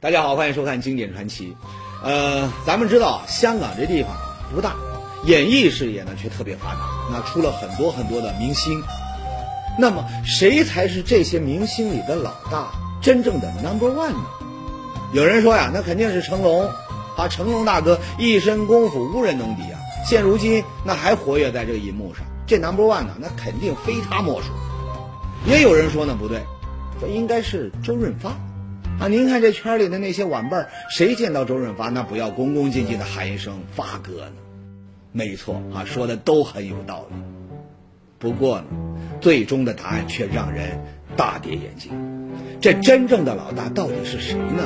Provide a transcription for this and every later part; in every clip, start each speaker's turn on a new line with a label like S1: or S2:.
S1: 大家好，欢迎收看《经典传奇》。呃，咱们知道香港这地方不大，演艺事业呢却特别发达，那出了很多很多的明星。那么谁才是这些明星里的老大，真正的 number one 呢？有人说呀，那肯定是成龙啊，成龙大哥一身功夫无人能敌啊，现如今那还活跃在这个银幕上，这 number one 呢，那肯定非他莫属。也有人说呢，不对，说应该是周润发。啊，您看这圈里的那些晚辈儿，谁见到周润发那不要恭恭敬敬的喊一声发哥呢？没错啊，说的都很有道理。不过呢，最终的答案却让人大跌眼镜。这真正的老大到底是谁呢？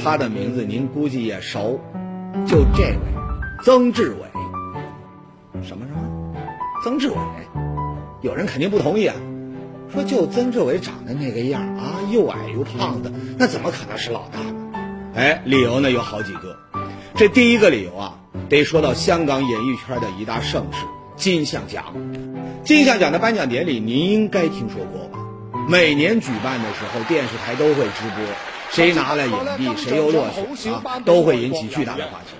S1: 他的名字您估计也熟，就这位，曾志伟。什么什么？曾志伟？有人肯定不同意啊。说就曾志伟长得那个样啊，又矮又胖的，那怎么可能是老大呢？哎，理由呢有好几个。这第一个理由啊，得说到香港演艺圈的一大盛事——金像奖。金像奖的颁奖典礼您应该听说过吧？每年举办的时候，电视台都会直播，谁拿了影帝，谁又落选啊，都会引起巨大的话题。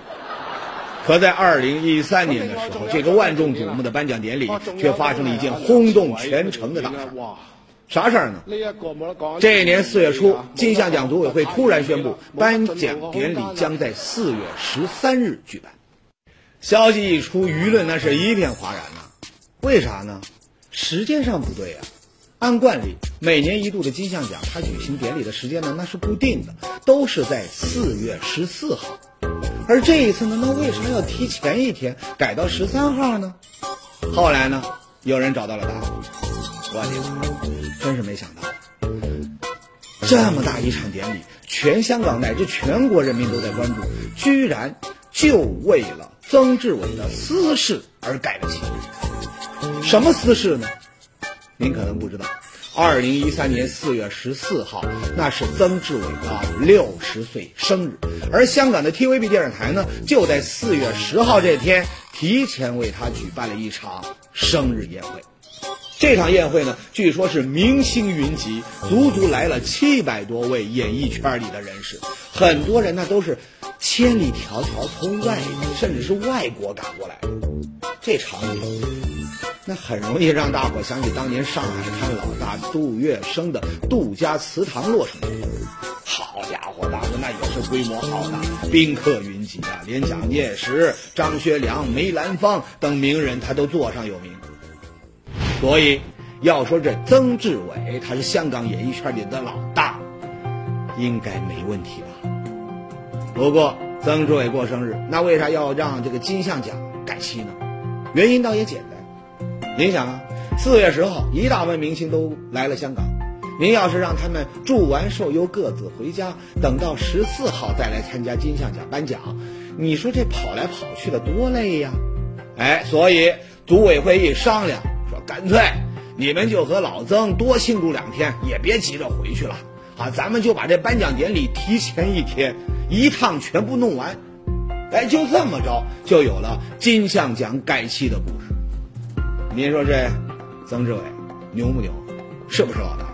S1: 可在二零一三年的时候，这个万众瞩目的颁奖典礼却发生了一件轰动全城的大事。啥事儿呢？这一年四月初，金像奖组委会突然宣布，颁奖典礼将在四月十三日举办。消息一出，舆论那是一片哗然呐。为啥呢？时间上不对呀。按惯例，每年一度的金像奖，它举行典礼的时间呢，那是固定的，都是在四月十四号。而这一次呢，那为什么要提前一天改到十三号呢？后来呢，有人找到了答案。我的真是没想到，这么大一场典礼，全香港乃至全国人民都在关注，居然就为了曾志伟的私事而改了期。什么私事呢？您可能不知道。二零一三年四月十四号，那是曾志伟的六十岁生日，而香港的 TVB 电视台呢，就在四月十号这天提前为他举办了一场生日宴会。这场宴会呢，据说是明星云集，足足来了七百多位演艺圈里的人士，很多人呢都是千里迢迢从外甚至是外国赶过来的，这场。那很容易让大伙想起当年上海滩老大杜月笙的杜家祠堂落成好家伙，大哥那也是规模浩大，宾客云集啊，连蒋介石、张学良、梅兰芳等名人他都座上有名。所以要说这曾志伟他是香港演艺圈里的老大，应该没问题吧？不过曾志伟过生日，那为啥要让这个金像奖改期呢？原因倒也简单。您想啊，四月十号一大班明星都来了香港，您要是让他们祝完寿又各自回家，等到十四号再来参加金像奖颁奖，你说这跑来跑去的多累呀？哎，所以组委会一商量，说干脆你们就和老曾多庆祝两天，也别急着回去了啊，咱们就把这颁奖典礼提前一天，一趟全部弄完。哎，就这么着，就有了金像奖改期的故事。您说这曾志伟牛不牛？是不是老大？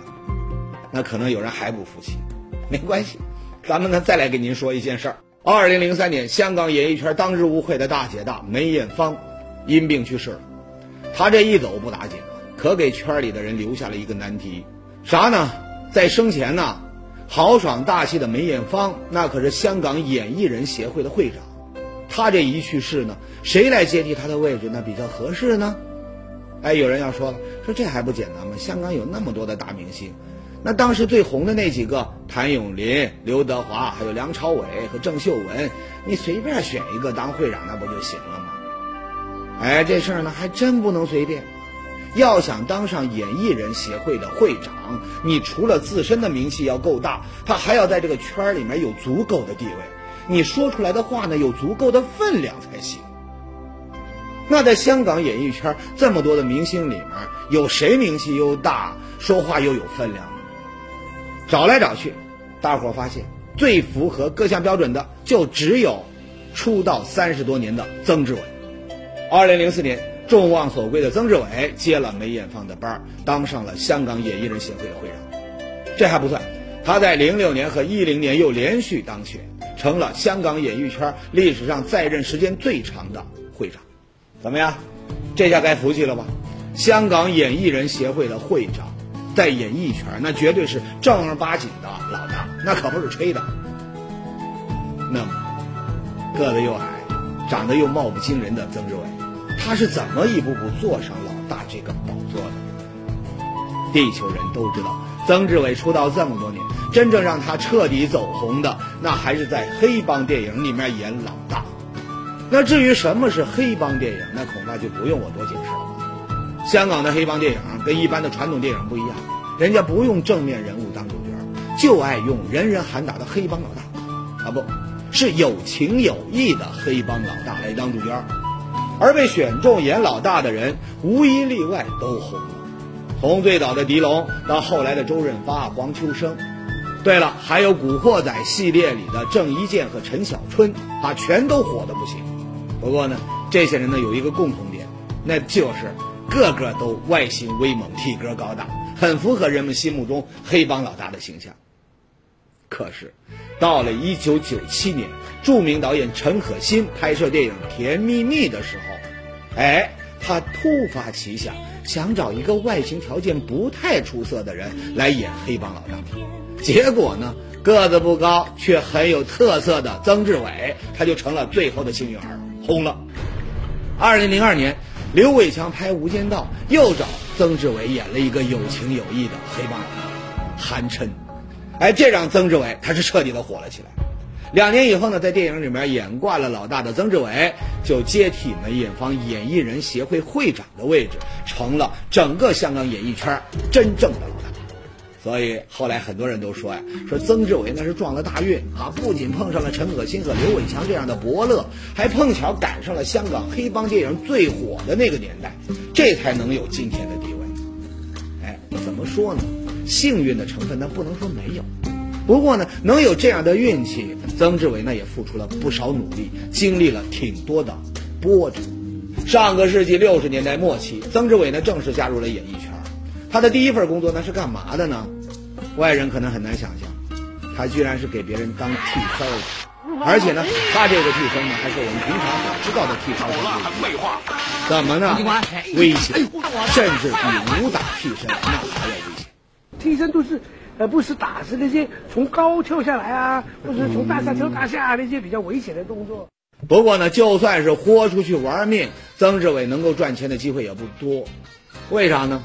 S1: 那可能有人还不服气。没关系，咱们呢再来给您说一件事儿。二零零三年，香港演艺圈当之无愧的大姐大梅艳芳因病去世了。她这一走不打紧，可给圈里的人留下了一个难题，啥呢？在生前呢，豪爽大气的梅艳芳那可是香港演艺人协会的会长。她这一去世呢，谁来接替她的位置那比较合适呢？哎，有人要说了，说这还不简单吗？香港有那么多的大明星，那当时最红的那几个，谭咏麟、刘德华，还有梁朝伟和郑秀文，你随便选一个当会长，那不就行了吗？哎，这事儿呢，还真不能随便。要想当上演艺人协会的会长，你除了自身的名气要够大，他还要在这个圈里面有足够的地位，你说出来的话呢，有足够的分量才行。那在香港演艺圈这么多的明星里面，有谁名气又大，说话又有分量呢？找来找去，大伙发现最符合各项标准的，就只有出道三十多年的曾志伟。二零零四年，众望所归的曾志伟接了梅艳芳的班，当上了香港演艺人协会的会长。这还不算，他在零六年和一零年又连续当选，成了香港演艺圈历史上在任时间最长的会长。怎么样？这下该服气了吧？香港演艺人协会的会长，在演艺圈那绝对是正儿八经的老大，那可不是吹的。那么，个子又矮，长得又貌不惊人的曾志伟，他是怎么一步步坐上老大这个宝座的？地球人都知道，曾志伟出道这么多年，真正让他彻底走红的，那还是在黑帮电影里面演老大。那至于什么是黑帮电影，那恐怕就不用我多解释了吧。香港的黑帮电影跟一般的传统电影不一样，人家不用正面人物当主角，就爱用人人喊打的黑帮老大，啊不。是有情有义的黑帮老大来当主角，而被选中演老大的人无一例外都红了，从最早的狄龙到后来的周润发、黄秋生，对了，还有《古惑仔》系列里的郑伊健和陈小春，啊，全都火的不行。不过呢，这些人呢有一个共同点，那就是个个都外形威猛、体格高大，很符合人们心目中黑帮老大的形象。可是，到了一九九七年，著名导演陈可辛拍摄电影《甜蜜蜜》的时候，哎，他突发奇想，想找一个外形条件不太出色的人来演黑帮老大。结果呢，个子不高却很有特色的曾志伟，他就成了最后的幸运儿，红了。二零零二年，刘伟强拍《无间道》，又找曾志伟演了一个有情有义的黑帮老大，韩琛。哎，这让曾志伟他是彻底的火了起来。两年以后呢，在电影里面演惯了老大的曾志伟，就接替梅艳芳演艺人协会会长的位置，成了整个香港演艺圈真正的老大。所以后来很多人都说呀，说曾志伟那是撞了大运啊，不仅碰上了陈可辛和刘伟强这样的伯乐，还碰巧赶上了香港黑帮电影最火的那个年代，这才能有今天的地位。哎，怎么说呢？幸运的成分，那不能说没有。不过呢，能有这样的运气，曾志伟呢也付出了不少努力，经历了挺多的波折。上个世纪六十年代末期，曾志伟呢正式加入了演艺圈。他的第一份工作那是干嘛的呢？外人可能很难想象，他居然是给别人当替身的。而且呢，他这个替身呢，还是我们平常所知道的替身。怎么呢？危险，甚至比武打替身那还要危险。
S2: 替身都是，呃，不是打是那些从高跳下来啊，或者从大厦跳大厦那些比较危险的动作。
S1: 不过呢，就算是豁出去玩命，曾志伟能够赚钱的机会也不多。为啥呢？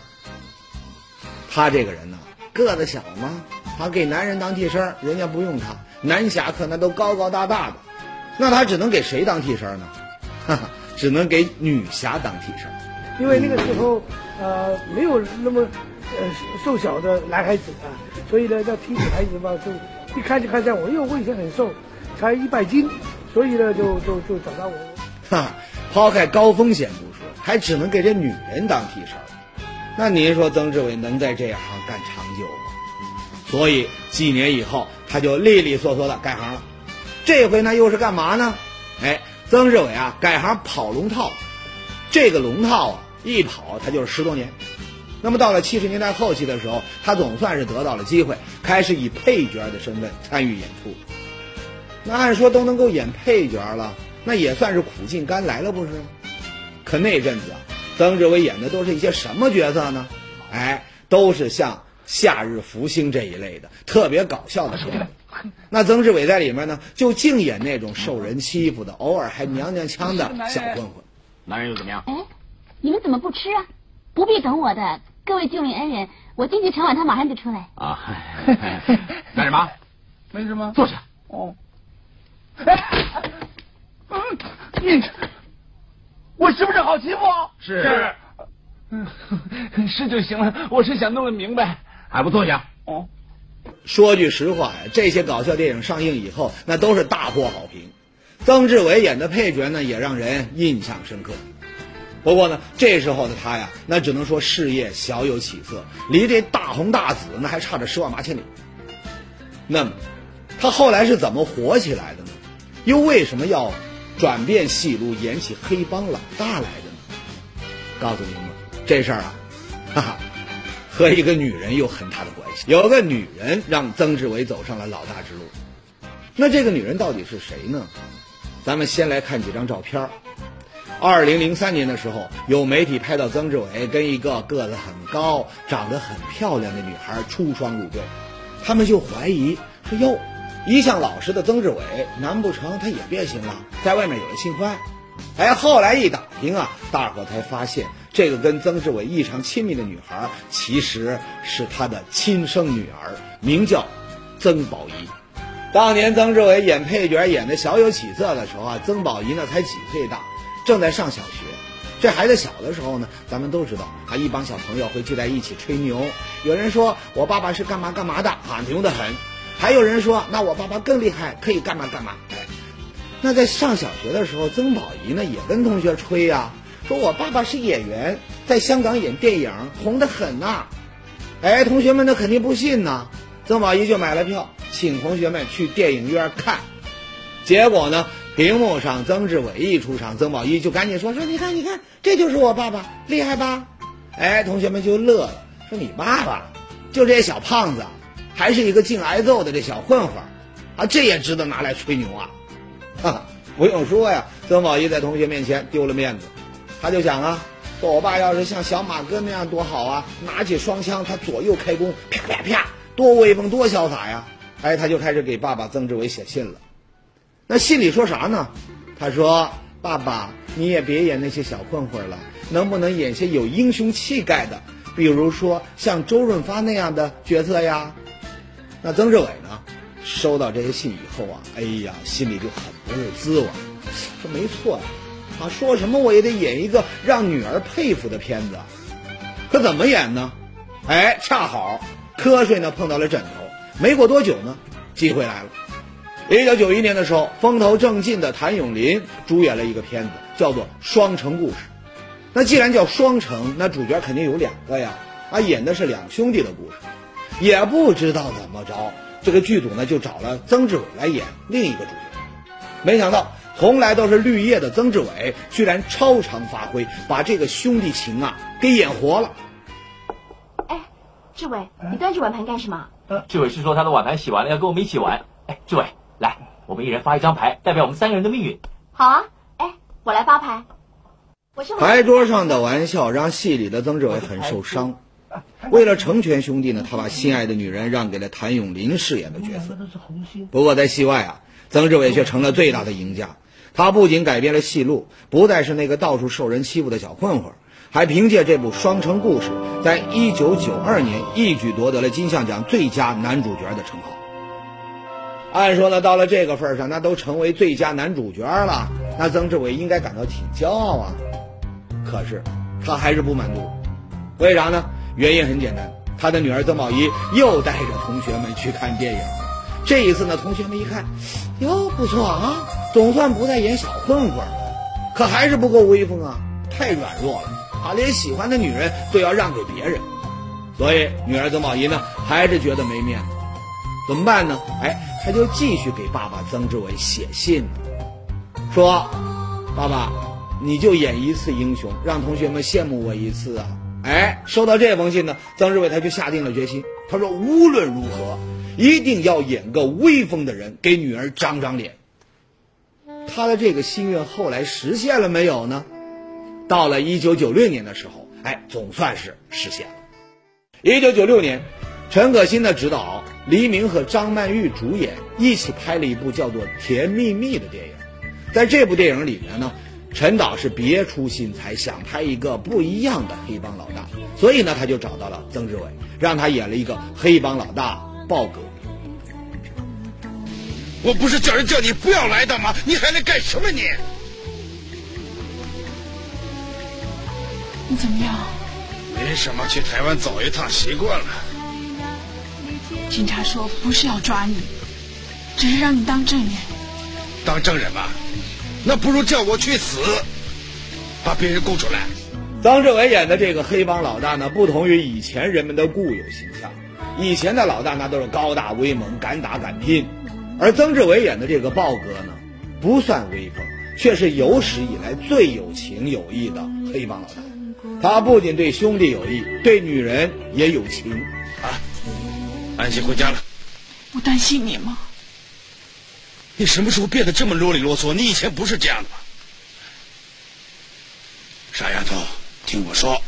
S1: 他这个人呢，个子小嘛，他给男人当替身，人家不用他。男侠客那都高高大大的，那他只能给谁当替身呢？哈哈，只能给女侠当替身。
S2: 因为那个时候，呃，没有那么。呃，瘦小的男孩子啊，所以呢，要替女孩子嘛，就一看就看见我，因为我以前很瘦，才一百斤，所以呢，就就就找到我。
S1: 哈，抛开高风险不说，还只能给这女人当替身，那您说曾志伟能在这行干长久吗？所以几年以后，他就利利索索的改行了。这回呢，又是干嘛呢？哎，曾志伟啊，改行跑龙套。这个龙套啊，一跑他就是十多年。那么到了七十年代后期的时候，他总算是得到了机会，开始以配角的身份参与演出。那按说都能够演配角了，那也算是苦尽甘来了，不是？可那阵子啊，曾志伟演的都是一些什么角色呢？哎，都是像《夏日福星》这一类的特别搞笑的片。那曾志伟在里面呢，就净演那种受人欺负的，偶尔还娘娘腔的小混混。
S3: 男人又怎么样？
S4: 哎，你们怎么不吃啊？不必等我的。各位救命恩人，我进去盛碗，他马上就出来。啊，
S3: 干什么？
S2: 没什么，
S3: 坐下。
S2: 哦。嗯，你，我是不是好欺负？
S3: 是。
S2: 嗯，是就行了。我是想弄个明白。
S3: 还不坐下？
S2: 哦。
S1: 说句实话呀，这些搞笑电影上映以后，那都是大获好评。曾志伟演的配角呢，也让人印象深刻。不过呢，这时候的他呀，那只能说事业小有起色，离这大红大紫那还差着十万八千里。那么，他后来是怎么火起来的呢？又为什么要转变戏路，演起黑帮老大来的呢？告诉您们，这事儿啊，哈哈，和一个女人有很大的关系。有个女人让曾志伟走上了老大之路，那这个女人到底是谁呢？咱们先来看几张照片儿。二零零三年的时候，有媒体拍到曾志伟跟一个个子很高、长得很漂亮的女孩出双入对，他们就怀疑说：“哟，一向老实的曾志伟，难不成他也变心了，在外面有了新欢？”哎，后来一打听啊，大伙才发现，这个跟曾志伟异常亲密的女孩，其实是他的亲生女儿，名叫曾宝仪。当年曾志伟演配角演的小有起色的时候啊，曾宝仪呢才几岁大。正在上小学，这孩子小的时候呢，咱们都知道啊，一帮小朋友会聚在一起吹牛。有人说我爸爸是干嘛干嘛的啊，牛得很；还有人说那我爸爸更厉害，可以干嘛干嘛。哎，那在上小学的时候，曾宝仪呢也跟同学吹呀，说我爸爸是演员，在香港演电影红得很呐。哎，同学们那肯定不信呐，曾宝仪就买了票，请同学们去电影院看。结果呢？屏幕上，曾志伟一出场，曾宝仪就赶紧说：“说你看，你看，这就是我爸爸，厉害吧？”哎，同学们就乐了，说：“你爸爸就这小胖子，还是一个净挨揍的这小混混，啊，这也值得拿来吹牛啊！”哈哈，不用说呀，曾宝仪在同学面前丢了面子，他就想啊，说我爸要是像小马哥那样多好啊，拿起双枪，他左右开弓，啪啪啪，多威风，多潇洒呀！哎，他就开始给爸爸曾志伟写信了。那信里说啥呢？他说：“爸爸，你也别演那些小混混了，能不能演些有英雄气概的？比如说像周润发那样的角色呀？”那曾志伟呢？收到这些信以后啊，哎呀，心里就很不是滋味。说没错呀，啊，说什么我也得演一个让女儿佩服的片子。可怎么演呢？哎，恰好瞌睡呢碰到了枕头。没过多久呢，机会来了。一九九一年的时候，风头正劲的谭咏麟主演了一个片子，叫做《双城故事》。那既然叫双城，那主角肯定有两个呀，啊，演的是两兄弟的故事。也不知道怎么着，这个剧组呢就找了曾志伟来演另一个主角。没想到，从来都是绿叶的曾志伟，居然超常发挥，把这个兄弟情啊给演活了。
S4: 哎，志伟，你端着碗盘干什么？
S5: 志伟是说他的碗盘洗完了，要跟我们一起玩。哎，志伟。来，我们一人发一张牌，代表我们三个人的命运。
S4: 好啊，哎，我来发牌。我是
S1: 牌桌上的玩笑让戏里的曾志伟很受伤。为了成全兄弟呢，他把心爱的女人让给了谭咏麟饰演的角色。不过在戏外啊，曾志伟却成了最大的赢家。他不仅改变了戏路，不再是那个到处受人欺负的小混混，还凭借这部《双城故事》，在一九九二年一举夺得了金像奖最佳男主角的称号。按说呢，到了这个份上，那都成为最佳男主角了，那曾志伟应该感到挺骄傲啊。可是他还是不满足，为啥呢？原因很简单，他的女儿曾宝仪又带着同学们去看电影。这一次呢，同学们一看，哟，不错啊，总算不再演小混混了。可还是不够威风啊，太软弱了啊，连喜欢的女人都要让给别人。所以女儿曾宝仪呢，还是觉得没面子。怎么办呢？哎，他就继续给爸爸曾志伟写信，说：“爸爸，你就演一次英雄，让同学们羡慕我一次啊！”哎，收到这封信呢，曾志伟他就下定了决心，他说：“无论如何，一定要演个威风的人，给女儿长长脸。”他的这个心愿后来实现了没有呢？到了一九九六年的时候，哎，总算是实现了。一九九六年。陈可辛的指导，黎明和张曼玉主演，一起拍了一部叫做《甜蜜蜜》的电影。在这部电影里面呢，陈导是别出心裁，想拍一个不一样的黑帮老大，所以呢，他就找到了曾志伟，让他演了一个黑帮老大豹哥。
S6: 我不是叫人叫你不要来的吗？你还来干什么你？
S7: 你怎么样？
S6: 没什么，去台湾走一趟习惯了。
S7: 警察说不是要抓你，只是让你当证人。
S6: 当证人嘛，那不如叫我去死，把别人供出来。
S1: 曾志伟演的这个黑帮老大呢，不同于以前人们的固有形象。以前的老大那都是高大威猛、敢打敢拼，而曾志伟演的这个豹哥呢，不算威风，却是有史以来最有情有义的黑帮老大。他不仅对兄弟有义，对女人也有情。
S6: 啊，安心回家了。
S7: 我担心你吗？
S6: 你什么时候变得这么啰里啰嗦？你以前不是这样的吗？傻丫头，听我说，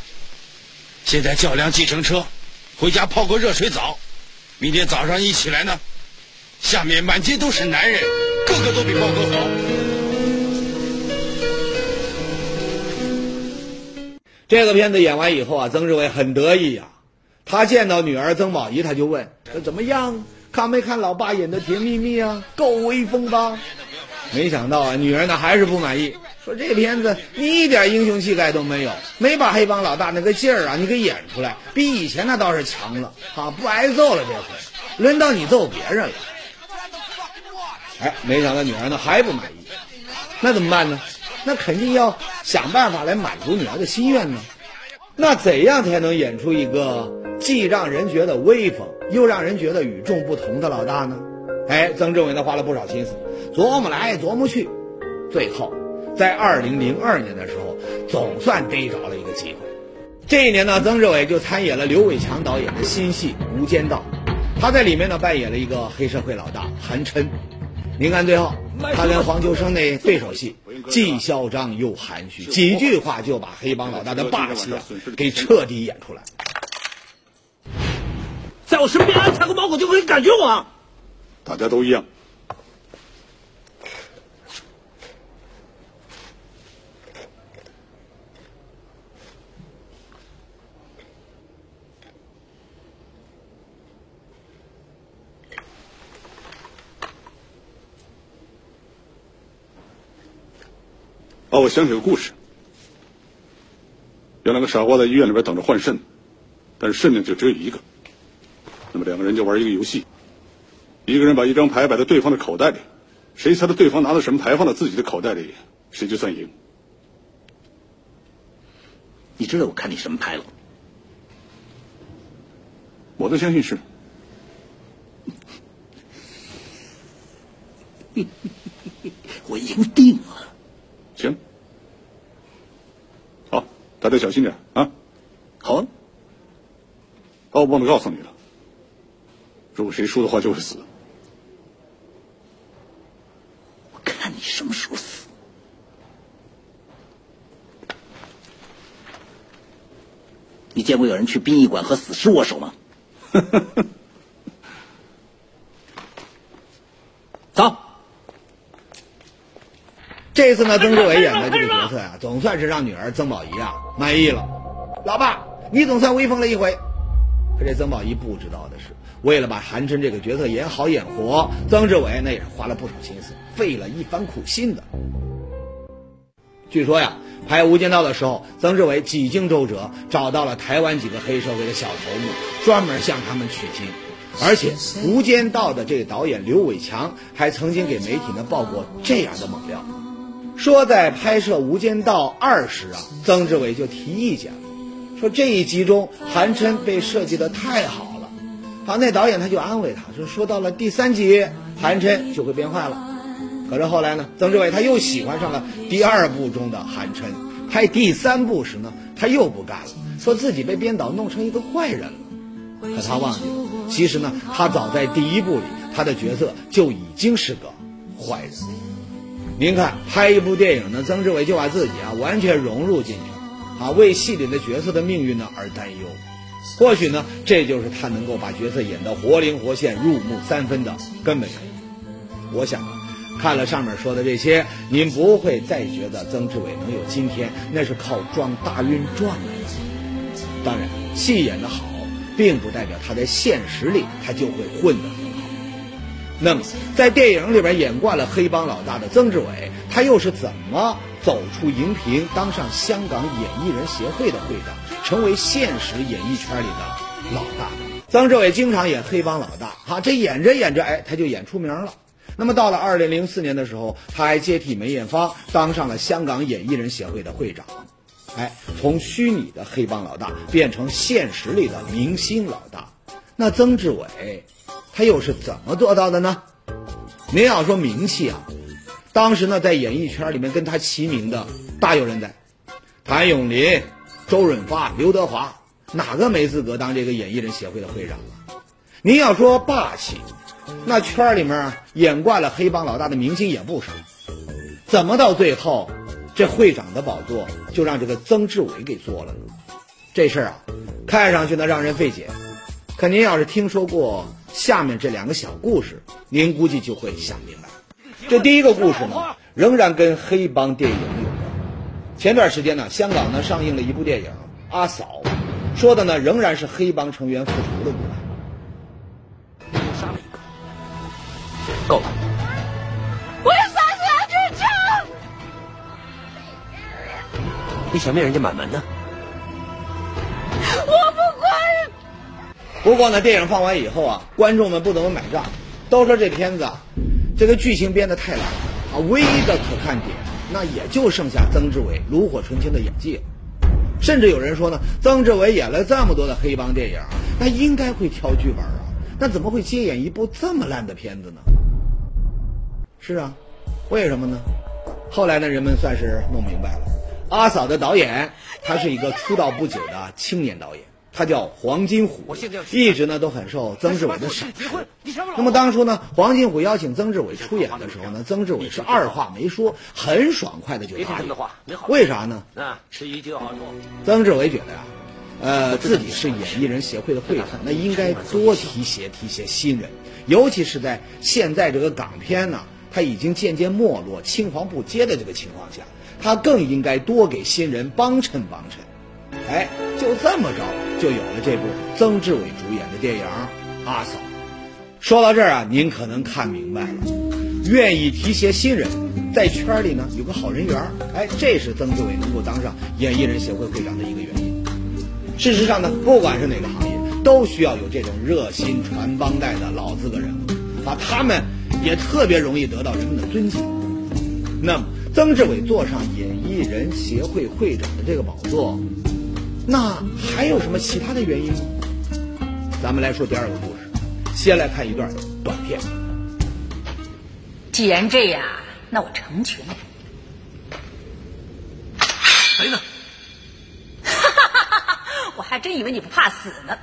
S6: 现在叫辆计程车，回家泡个热水澡，明天早上一起来呢，下面满街都是男人，个个都比豹哥好。
S1: 这个片子演完以后啊，曾志伟很得意呀、他见到女儿曾宝仪，他就问：“怎么样？看没看老爸演的《甜蜜蜜》啊？够威风吧？”没想到啊，女儿呢还是不满意，说这片子你一点英雄气概都没有，没把黑帮老大那个劲儿啊你给演出来，比以前那倒是强了啊，不挨揍了这回，轮到你揍别人了。哎，没想到女儿呢还不满意，那怎么办呢？那肯定要想办法来满足女儿的心愿呢。那怎样才能演出一个既让人觉得威风，又让人觉得与众不同的老大呢？哎，曾志伟呢花了不少心思，琢磨来琢磨去，最后在二零零二年的时候，总算逮着了一个机会。这一年呢，曾志伟就参演了刘伟强导演的新戏《无间道》，他在里面呢扮演了一个黑社会老大韩琛。您看最后，他跟黄秋生那对手戏，既嚣张又含蓄，几句话就把黑帮老大的霸气啊给彻底演出来。
S8: 在我身边安插个猫狗就可以感觉我。
S9: 大家都一样。哦，我想起个故事。有两个傻瓜在医院里边等着换肾，但是肾呢就只有一个。那么两个人就玩一个游戏，一个人把一张牌摆在对方的口袋里，谁猜到对方拿的什么牌放到自己的口袋里，谁就算赢。
S8: 你知道我看你什么牌了？
S9: 我都相信是。
S8: 我赢定了。
S9: 行，好，大家小心点啊！
S8: 好啊。
S9: 哦，我忘了告诉你了，如果谁输的话就会死。
S8: 我看你什么时候死。你见过有人去殡仪馆和死尸握手吗？走。
S1: 这次呢，曾志伟演的这个角色呀、啊，总算是让女儿曾宝仪啊满意了。老爸，你总算威风了一回。可这曾宝仪不知道的是，为了把韩琛这个角色演好演活，曾志伟那也是花了不少心思，费了一番苦心的。据说呀，拍《无间道》的时候，曾志伟几经周折，找到了台湾几个黑社会的小头目，专门向他们取经。而且，《无间道》的这个导演刘伟强还曾经给媒体呢报过这样的猛料。说在拍摄《无间道二》时啊，曾志伟就提意见了，说这一集中韩琛被设计的太好了，好，那导演他就安慰他说，说到了第三集，韩琛就会变坏了。可是后来呢，曾志伟他又喜欢上了第二部中的韩琛，拍第三部时呢，他又不干了，说自己被编导弄成一个坏人了。可他忘记了，其实呢，他早在第一部里，他的角色就已经是个坏人。您看，拍一部电影呢，曾志伟就把自己啊完全融入进去，啊，为戏里的角色的命运呢而担忧。或许呢，这就是他能够把角色演得活灵活现、入木三分的根本原因。我想啊，看了上面说的这些，您不会再觉得曾志伟能有今天，那是靠撞大运撞来的。当然，戏演得好，并不代表他在现实里他就会混得很好。那么，在电影里边演惯了黑帮老大的曾志伟，他又是怎么走出荧屏，当上香港演艺人协会的会长，成为现实演艺圈里的老大？曾志伟经常演黑帮老大，哈，这演着演着，哎，他就演出名了。那么到了二零零四年的时候，他还接替梅艳芳当上了香港演艺人协会的会长，哎，从虚拟的黑帮老大变成现实里的明星老大。那曾志伟。他又是怎么做到的呢？您要说名气啊，当时呢在演艺圈里面跟他齐名的大有人在，谭咏麟、周润发、刘德华，哪个没资格当这个演艺人协会的会长？您要说霸气，那圈里面演惯了黑帮老大的明星也不少，怎么到最后，这会长的宝座就让这个曾志伟给坐了呢？这事儿啊，看上去呢让人费解，可您要是听说过下面这两个小故事，您估计就会想明白。这第一个故事呢，仍然跟黑帮电影有关。前段时间呢，香港呢上映了一部电影《阿嫂》，说的呢仍然是黑帮成员复仇的故事。
S5: 够了，
S7: 我要杀死杨局长！
S10: 你想灭人家满门呢？
S7: 我不管。
S1: 不过呢，电影放完以后啊，观众们不怎么买账，都说这片子啊，这个剧情编得太烂了啊，唯一的可看点，那也就剩下曾志伟炉火纯青的演技了。甚至有人说呢，曾志伟演了这么多的黑帮电影，那应该会挑剧本啊，那怎么会接演一部这么烂的片子呢？是啊，为什么呢？后来呢，人们算是弄明白了，阿嫂的导演他是一个出道不久的青年导演，他叫黄金虎，一直呢都很受曾志伟的赏识。那么当初呢，黄金虎邀请曾志伟出演的时候呢，曾志伟是二话没说，很爽快的就答应。为啥呢？
S10: 那吃鱼就好做。
S1: 曾志伟觉得呀、呃，自己是演艺人协会的会长，那应该多提携提携新人，尤其是在现在这个港片呢，它已经渐渐没落、青黄不接的这个情况下，他更应该多给新人帮衬帮衬。哎，就这么着，就有了这部曾志伟主演的电影《阿嫂》。说到这儿啊，您可能看明白了，愿意提携新人，在圈里呢有个好人缘，哎，这是曾志伟能够当上演艺人协会会长的一个原因。事实上呢，不管是哪个行业，都需要有这种热心传帮带的老资格人物，啊，他们也特别容易得到人们的尊敬。那么，曾志伟坐上演艺人协会会长的这个宝座，那还有什么其他的原因吗？咱们来说第二个故事，先来看一段短片。
S11: 既然这样，那我成全你。
S10: 谁呢？
S11: 我还真以为你不怕死呢。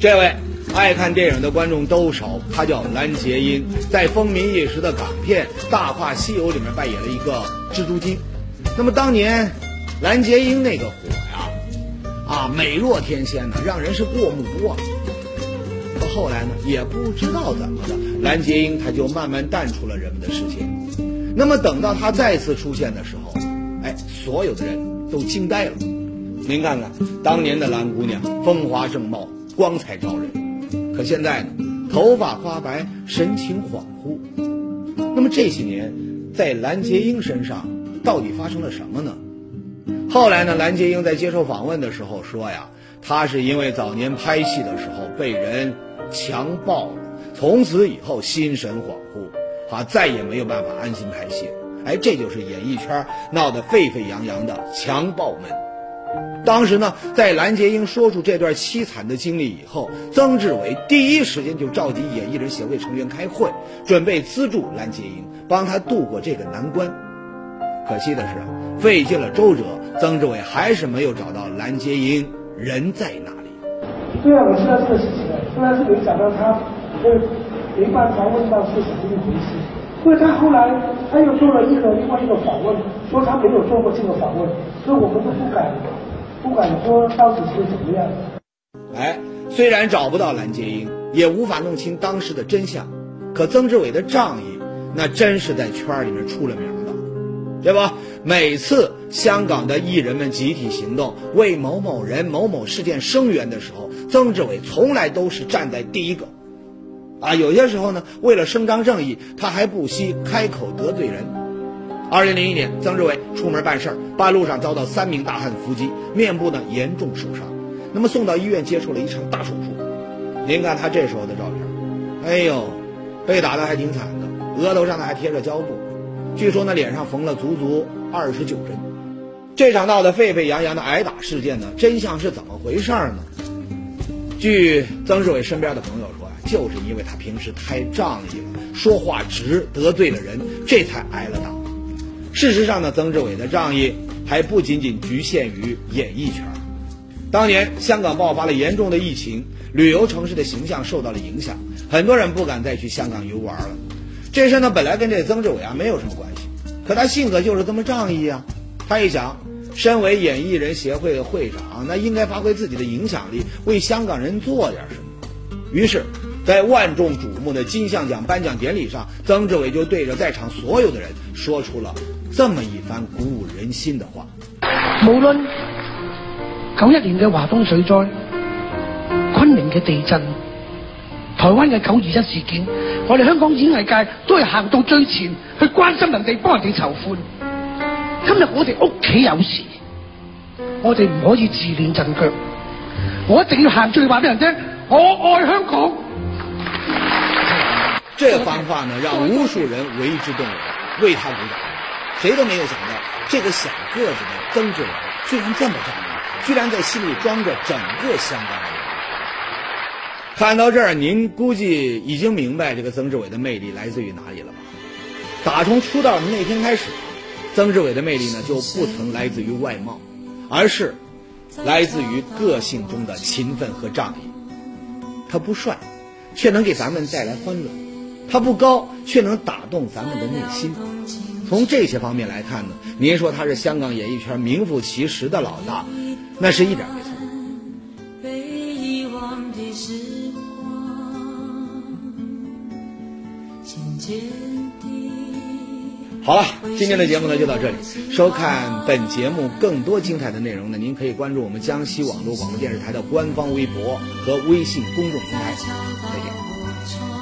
S1: 这位爱看电影的观众都熟，他叫蓝洁瑛，在风靡一时的港片《大话西游》里面扮演了一个蜘蛛精。那么当年蓝洁瑛那个火呀，啊，美若天仙呢，让人是过目不忘。可后来呢，也不知道怎么的，蓝洁瑛她就慢慢淡出了人们的视线。那么等到她再次出现的时候，哎，所有的人都惊呆了。您看看当年的蓝姑娘，风华正茂，光彩照人。可现在呢，头发花白，神情恍惚。那么这些年，在蓝洁瑛身上到底发生了什么呢？后来呢，蓝洁瑛在接受访问的时候说呀，她是因为早年拍戏的时候被人强暴了，从此以后心神恍惚，啊，再也没有办法安心拍戏。哎，这就是演艺圈闹得沸沸扬扬的强暴门。当时呢，在蓝洁瑛说出这段凄惨的经历以后，曾志伟第一时间就召集演艺人协会成员开会，准备资助蓝洁瑛，帮她度过这个难关。可惜的是，费尽了周折，曾志伟还是没有找到蓝洁瑛人在哪里。
S2: 对啊我知道这个事情了，虽然是没想到他，呃，没办法问到是什么一回事。所以他后来他又做了一个另外一个访问，说他没有做过这个访问，所以我们都不敢不敢说到底是怎么样。
S1: 哎，虽然找不到蓝洁瑛，也无法弄清当时的真相，可曾志伟的仗义，那真是在圈里面出了名的，对吧？每次香港的艺人们集体行动，为某某人、某某事件声援的时候，曾志伟从来都是站在第一个。啊，有些时候呢，为了伸张正义，他还不惜开口得罪人。二零零一年，曾志伟出门办事儿，半路上遭到三名大汉伏击，面部呢严重受伤，那么送到医院接受了一场大手术。您看他这时候的照片，哎呦，被打的还挺惨的，额头上呢还贴着胶布，据说呢脸上缝了足足二十九针。这场闹得沸沸扬扬的挨打事件呢，真相是怎么回事呢？据曾志伟身边的朋友说啊，就是因为他平时太仗义了，说话直，得罪了人，这才挨了打。事实上呢，曾志伟的仗义还不仅仅局限于演艺圈，当年香港爆发了严重的疫情，旅游城市的形象受到了影响，很多人不敢再去香港游玩了。这事呢，本来跟这曾志伟啊没有什么关系，可他性格就是这么仗义啊。他一想，身为演艺人协会的会长，那应该发挥自己的影响力，为香港人做点什么。于是，在万众瞩目的金像奖颁奖典礼上，曾志伟就对着在场所有的人说出了这么一番鼓舞人心的话：
S2: 无论九一年的华东水灾、昆明的地震、台湾的九二一事件，我哋香港演艺界都系行到最前，去关心人哋，帮人哋筹款。今日我哋屋企有事，我哋唔可以自乱阵脚，我一定要行出嚟话俾人听，我爱香港。
S1: 这番话呢，让无数人为之动容，为他鼓掌。谁都没有想到，这个小个子的曾志伟居然这么仗义，居然在心里装着整个香港人。看到这儿，您估计已经明白这个曾志伟的魅力来自于哪里了吧？打从出道的那天开始，曾志伟的魅力呢就不曾来自于外貌，而是来自于个性中的勤奋和仗义。他不帅，却能给咱们带来欢乐；他不高，却能打动咱们的内心。从这些方面来看呢，您说他是香港演艺圈名副其实的老大，那是一点好了，今天的节目呢就到这里。收看本节目更多精彩的内容呢，您可以关注我们江西网络广播电视台的官方微博和微信公众平台。再见。